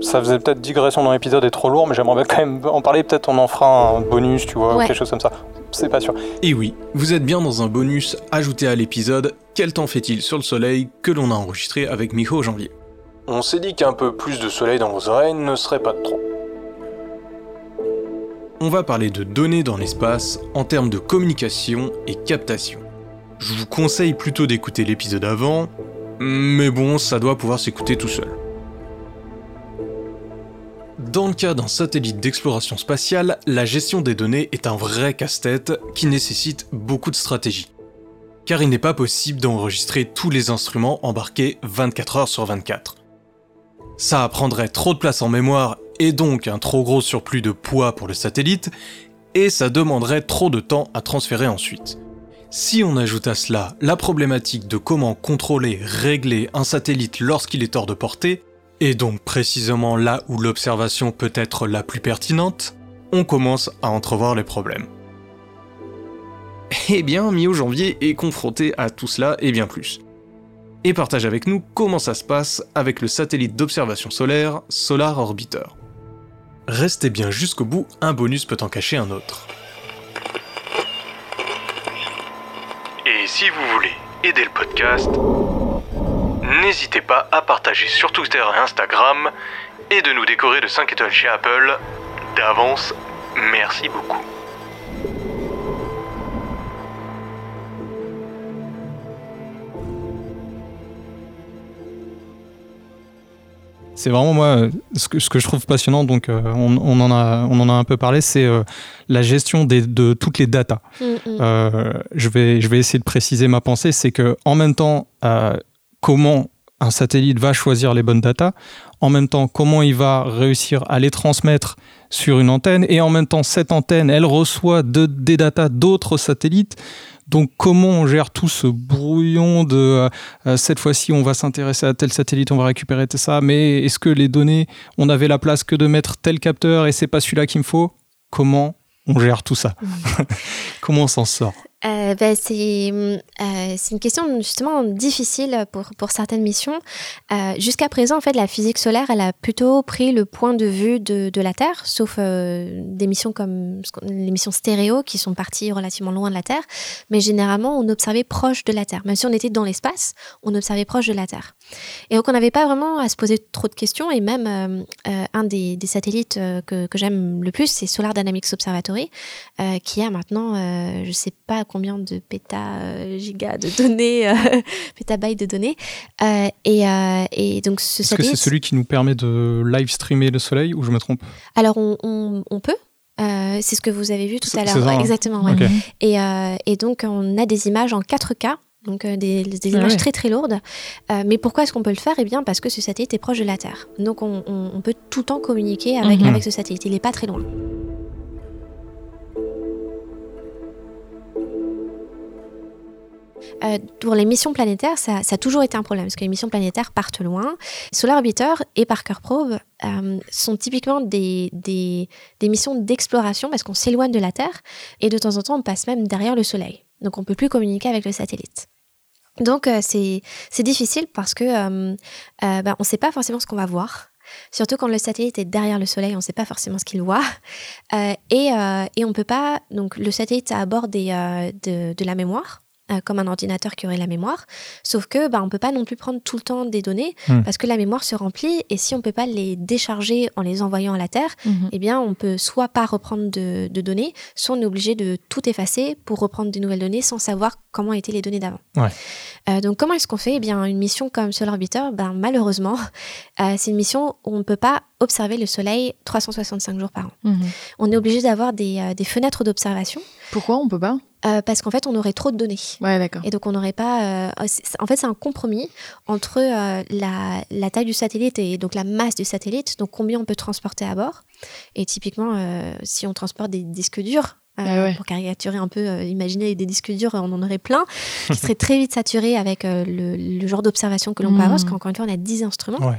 ça faisait peut-être digression dans l'épisode et trop lourd, mais j'aimerais quand même en parler. Peut-être on en fera un bonus, tu vois, quelque chose comme ça. C'est pas sûr. Et oui, vous êtes bien dans un bonus ajouté à l'épisode Quel temps fait-il sur le soleil que l'on a enregistré avec Miho au janvier? On s'est dit qu'un peu plus de soleil dans vos oreilles ne serait pas de trop. On va parler de données dans l'espace en termes de communication et captation. Je vous conseille plutôt d'écouter l'épisode avant, mais bon, ça doit pouvoir s'écouter tout seul. Dans le cas d'un satellite d'exploration spatiale, la gestion des données est un vrai casse-tête qui nécessite beaucoup de stratégie. Car il n'est pas possible d'enregistrer tous les instruments embarqués 24 heures sur 24. Ça prendrait trop de place en mémoire et donc un trop gros surplus de poids pour le satellite, et ça demanderait trop de temps à transférer ensuite. Si on ajoute à cela la problématique de comment contrôler, régler un satellite lorsqu'il est hors de portée, et donc précisément là où l'observation peut être la plus pertinente, on commence à entrevoir les problèmes. Eh bien, Mio Janvier est confronté à tout cela et bien plus. Et partage avec nous comment ça se passe avec le satellite d'observation solaire Solar Orbiter. Restez bien jusqu'au bout, un bonus peut en cacher un autre. Et si vous voulez aider le podcast, n'hésitez pas à partager sur Twitter et Instagram et de nous décorer de 5 étoiles chez Apple. D'avance, merci beaucoup. C'est vraiment moi ce que, ce que je trouve passionnant, donc euh, on, en a, on en a un peu parlé, c'est euh, la gestion des, de toutes les datas. Mm, mm. Euh, je, vais, je vais essayer de préciser ma pensée, c'est que en même temps, comment un satellite va choisir les bonnes datas, en même temps comment il va réussir à les transmettre sur une antenne, et en même temps cette antenne, elle reçoit de, des datas d'autres satellites. Donc comment on gère tout ce brouillon de euh, euh, cette fois-ci on va s'intéresser à tel satellite, on va récupérer ça, mais est-ce que les données, on avait la place que de mettre tel capteur et c'est pas celui-là qu'il me faut? Comment on gère tout ça? Comment on s'en sort? Euh, ben, c'est euh, c'est une question justement difficile pour, pour certaines missions. Euh, Jusqu'à présent, en fait, la physique solaire, elle a plutôt pris le point de vue de, de la Terre, sauf euh, des missions comme les missions stéréo qui sont parties relativement loin de la Terre. Mais généralement, on observait proche de la Terre. Même si on était dans l'espace, on observait proche de la Terre. Et donc, on n'avait pas vraiment à se poser trop de questions. Et même euh, euh, un des, des satellites que, que j'aime le plus, c'est Solar Dynamics Observatory, qui a maintenant, je sais pas combien de péta gigas de données, euh, pétabytes de données. Euh, et, euh, et, donc ce Est-ce que c'est celui qui nous permet de live streamer le soleil ou je me trompe? Alors on, on, on peut. c'est ce que vous avez vu tout à l'heure. Hein. exactement. Ouais. Et, et, donc, on a des images en 4K. Donc des, des, ah images très très lourdes. mais pourquoi est-ce qu'on peut le faire? Eh bien parce que ce satellite est proche de la Terre. Donc on, on, on peut tout le temps communiquer avec, -hmm. avec ce satellite. Il n'est pas très loin. Euh, pour les missions planétaires, ça, ça, a toujours été un problème, parce que les missions planétaires partent loin. Solar Orbiter et Parker Probe euh, sont typiquement des, des, des missions d'exploration, parce qu'on s'éloigne de la Terre, et de temps en temps, on passe même derrière le Soleil. Donc on peut plus communiquer avec le satellite. Donc euh, c'est difficile parce que bah, on ne sait pas forcément ce qu'on va voir. Surtout quand le satellite est derrière le Soleil, on ne sait pas forcément ce qu'il voit. Et, on ne peut pas. Donc, le satellite a à bord des, de, de, la mémoire euh, comme un ordinateur qui aurait la mémoire. Sauf que bah, on peut pas non plus prendre tout le temps des données mmh. parce que la mémoire se remplit et si on peut pas les décharger en les envoyant à la Terre, mmh. eh bien on peut soit pas reprendre de, de, données, soit on est obligé de tout effacer pour reprendre de nouvelles données sans savoir comment étaient les données d'avant. Ouais. Euh, donc comment est-ce qu'on fait? Eh bien une mission comme Solar Orbiter, ben, malheureusement, euh, c'est une mission où on ne peut pas observer le Soleil 365 jours par an. Mmh. On est obligé d'avoir des, euh, des fenêtres d'observation. Pourquoi on peut pas? Euh, parce qu'en fait, on aurait trop de données. Ouais, d'accord. Et donc, on n'aurait pas. Euh, en fait, c'est un compromis entre euh, la, la, taille du satellite et donc la masse du satellite, donc combien on peut transporter à bord. Et typiquement, euh, si on transporte des disques durs, ah ouais. pour caricaturer un peu, euh, imaginer des disques durs, on en aurait plein, qui seraient très vite saturés avec euh, le, le, genre d'observation que l'on mmh. peut avoir, parce qu'encore une fois, on a 10 instruments. Ouais.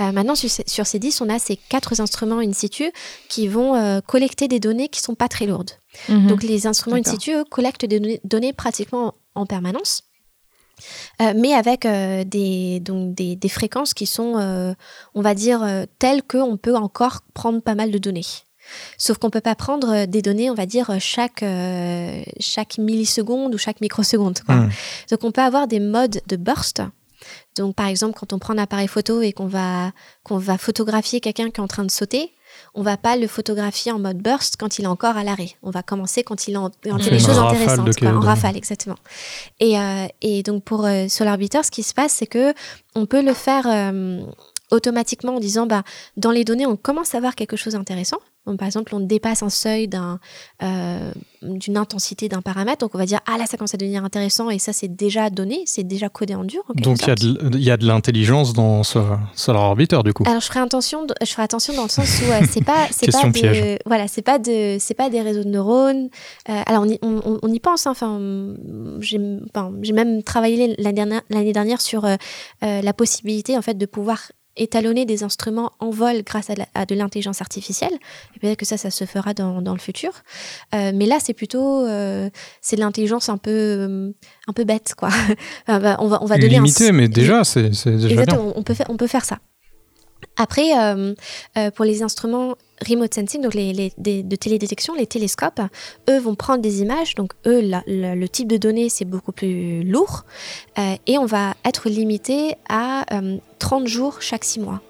Euh, maintenant, sur, sur, ces 10, on a ces quatre instruments in situ qui vont euh, collecter des données qui sont pas très lourdes. Mmh. Donc, les instruments in situ, eux, collectent des données, données pratiquement en permanence. mais avec des, donc des, des, fréquences qui sont, on va dire, telles qu'on peut encore prendre pas mal de données. Sauf qu'on ne peut pas prendre des données, on va dire, chaque, chaque milliseconde ou chaque microseconde. Mmh. Donc on peut avoir des modes de burst donc, par exemple, quand on prend un appareil photo et qu'on va, qu'on va photographier quelqu'un qui est en train de sauter, on va pas le photographier en mode burst quand il est encore à l'arrêt. On va commencer quand il, en, a des choses intéressantes, en rafale, exactement. Et, euh, et donc pour euh, Orbiter, ce qui se passe, c'est que on peut le faire euh, automatiquement en disant, bah, dans les données, on commence à voir quelque chose d'intéressant par exemple, on dépasse un seuil euh, d'une intensité d'un paramètre, donc on va dire ah là ça commence à devenir intéressant et ça c'est déjà donné, c'est déjà codé en dur. donc il y, a de l'intelligence dans ce Solar Orbiter du coup. Alors je ferai attention, je ferai attention dans le sens où euh, c'est pas c'est pas de, voilà c'est pas de c'est pas des réseaux de neurones. Euh, alors on y, on, y pense, hein. enfin j'ai même travaillé l'année dernière, dernière sur la possibilité en fait de pouvoir étalonner des instruments en vol grâce à, de l'intelligence artificielle. Et peut-être que ça, ça se fera dans, dans le futur. Euh, mais là, c'est plutôt euh, c'est de l'intelligence un peu euh, un peu bête, quoi. On va on va donner limité, mais déjà, c'est déjà bien. On peut faire on peut faire ça. Après, euh, euh, pour les instruments remote sensing, donc les, de télédétection, les télescopes, eux vont prendre des images. Donc eux, le type de données, c'est beaucoup plus lourd. Euh, et on va être limité à 30 jours chaque 6 mois.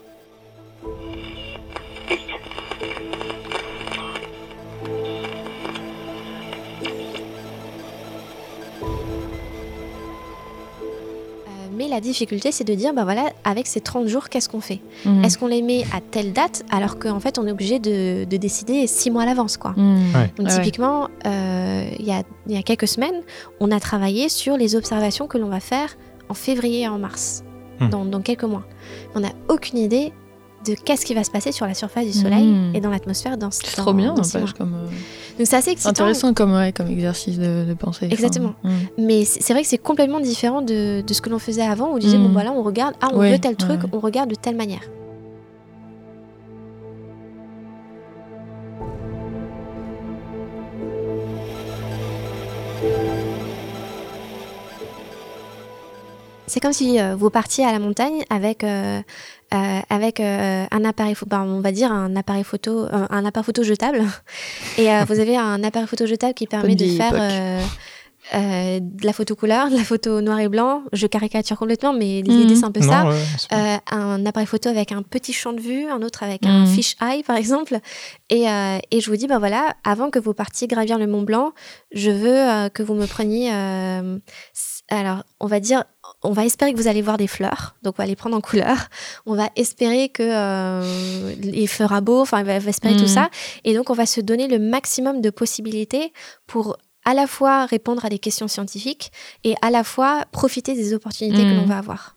Mais la difficulté, c'est de dire, ben voilà, avec ces 30 jours, qu'est-ce qu'on fait? Mhm. Est-ce qu'on les met à telle date alors qu'en fait, on est obligé de, décider six mois à l'avance, quoi? Mhm. Donc, typiquement, euh, il y, a, quelques semaines, on a travaillé sur les observations que l'on va faire en février et en mars, hmm. dans, quelques mois. On n'a aucune idée de qu'est-ce qui va se passer sur la surface du Soleil hmm. et dans l'atmosphère dans C'est trop bien, comme... Euh, donc c'est assez excitant. Intéressant comme, comme exercice de, pensée. Exactement. Hmm. Mais c'est vrai que c'est complètement différent de, de ce que l'on faisait avant, où on disait, bon voilà, on regarde, ah on veut tel truc, on regarde de telle manière. C'est comme si euh, vous partiez à la montagne avec euh, euh, avec un appareil, ben, on va dire un appareil photo, un appareil photo jetable, et vous avez un appareil photo jetable qui permet de faire de la photo couleur, de la photo noir et blanc. Je caricature complètement, mais l'idée mhm. c'est un peu ça. un appareil photo avec un petit champ de vue, un autre avec un mhm. fish eye par exemple. Et, et, je vous dis, ben voilà, avant que vous partiez gravir le Mont Blanc, je veux que vous me preniez alors, on va dire, on va espérer que vous allez voir des fleurs, donc on va les prendre en couleur. On va espérer que euh, il fera beau, enfin, on va espérer tout mm. ça. Et donc, on va se donner le maximum de possibilités pour à la fois répondre à des questions scientifiques et à la fois profiter des opportunités que l'on mm. va avoir.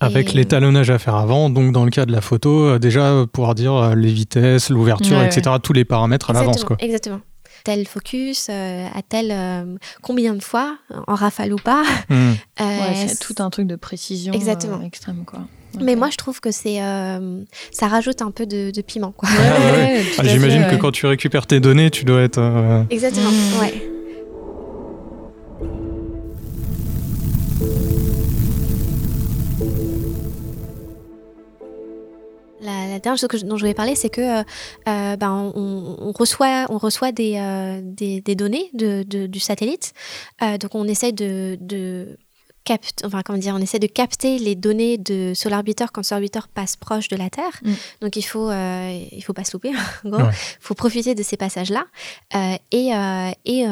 Avec l'étalonnage à faire avant, donc dans le cas de la photo, euh, déjà pouvoir dire euh, les vitesses, l'ouverture, etc., tous les paramètres à l'avance. Exactement tel focus, euh, à tel euh, combien de fois, en rafale ou pas. Euh, c'est tout un truc de précision Exactement. extrême. Quoi. Mais moi, je trouve que c'est, ça rajoute un peu de, piment. Quoi. Ah, j'imagine que quand tu récupères tes données, tu dois être. Exactement, hmm. ouais. Dernière chose dont je voulais parler, c'est que euh, euh, ben, on, reçoit, on reçoit des, euh, des, données de, du satellite. donc on essaie de, de enfin comment dire, on essaie de capter les données de Solar Orbiter quand Solar Orbiter passe proche de la Terre. Mm. Donc il faut, il faut pas se louper. Il faut profiter de ces passages-là. et et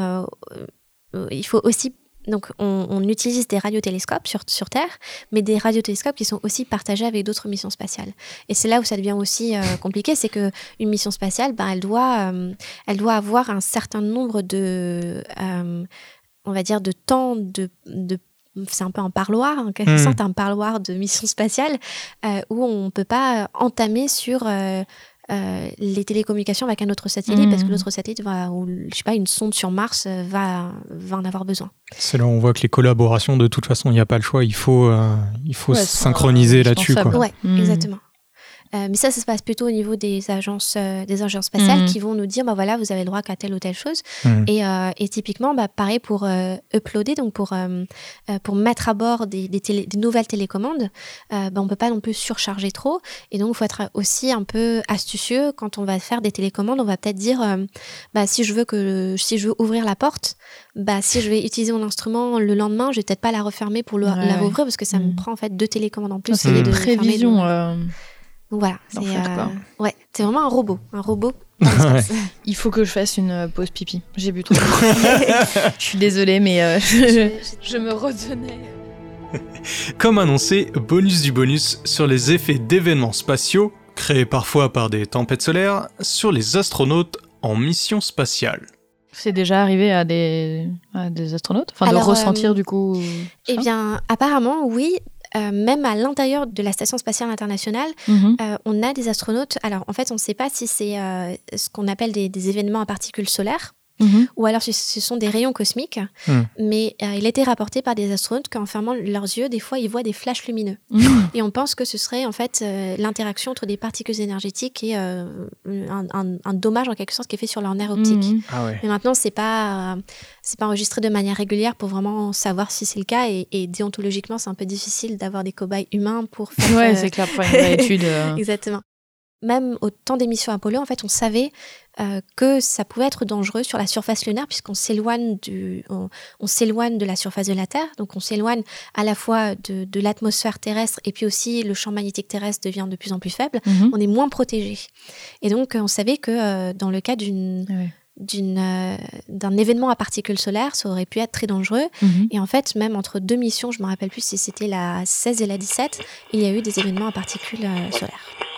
il faut aussi donc, on, utilise des radiotélescopes sur, sur Terre, mais des radiotélescopes qui sont aussi partagés avec d'autres missions spatiales. Et c'est là où ça devient aussi euh, compliqué, c'est que une mission spatiale, ben, elle doit, euh, elle doit avoir un certain nombre de, euh, on va dire, de temps de, de c'est un peu un parloir, en quelque hmm. sorte un parloir de mission spatiale, où on ne peut pas entamer sur euh, les télécommunications avec un autre satellite parce que mmh. l'autre satellite va, ou je sais pas, une sonde sur Mars euh, va, va en avoir besoin. C'est là où on voit que les collaborations, de toute façon, il n'y a pas le choix, il faut, euh, il faut synchroniser là-dessus. Oui, mmh. exactement. Mais ça, ça se passe plutôt au niveau des agences, des agences spatiales mhm. qui vont nous dire, bah voilà, vous avez le droit qu'à telle ou telle chose. Mhm. Et, et, typiquement, bah, pareil pour uploader, donc pour, pour mettre à bord des, des, des nouvelles télécommandes, bah, on peut pas non plus surcharger trop. Et donc, il faut être aussi un peu astucieux quand on va faire des télécommandes. On va peut-être dire, bah, si je veux que si je veux ouvrir la porte, bah, si je vais utiliser mon instrument le lendemain, je vais peut-être pas la refermer pour la rouvrir parce que ça me mm. prend en fait deux télécommandes en plus. C'est des prévisions. Euh, voilà, c'est euh, ouais, c'est vraiment un robot, un robot. Il faut que je fasse une euh, pause pipi. J'ai bu trop. je suis désolée, mais je, je me retenais. Comme annoncé, bonus du bonus sur les effets d'événements spatiaux, créés parfois par des tempêtes solaires, sur les astronautes en mission spatiale. C'est déjà arrivé à des, des astronautes? Enfin, de ressentir euh, du coup Eh bien, apparemment, oui. Euh, même à l'intérieur de la Station spatiale internationale, mhm. euh, on a des astronautes. Alors, en fait, on ne sait pas si c'est ce qu'on appelle des, des, événements à particules solaires. Mhm. ou alors ce, sont des rayons cosmiques. Hmm. Mais euh, il a été rapporté par des astronautes qu'en fermant leurs yeux, des fois, ils voient des flashs lumineux. Hmm. Et on pense que ce serait en fait euh, l'interaction entre des particules énergétiques et euh, un, dommage en quelque sorte qui est fait sur leur nerf optique. Hmm. Ah mais maintenant, c'est pas c'est pas enregistré de manière régulière pour vraiment savoir si c'est le cas. Et, déontologiquement, c'est un peu difficile d'avoir des cobayes humains pour faire. Ouais, c'est clair pour une étude. Exactement même au temps des missions Apollo, en fait, on savait euh, que ça pouvait être dangereux sur la surface lunaire puisqu'on s'éloigne du, on, s'éloigne de la surface de la Terre, donc on s'éloigne à la fois de, de l'atmosphère terrestre et puis aussi le champ magnétique terrestre devient de plus en plus faible. Mhm. On est moins protégé. Et donc on savait que euh, dans le cas d'une d'une euh, d'un événement à particules solaires, ça aurait pu être très dangereux. Mhm. Et en fait, même entre deux missions, je me rappelle plus si c'était la 16 et la 17, il y a eu des événements à particules solaires.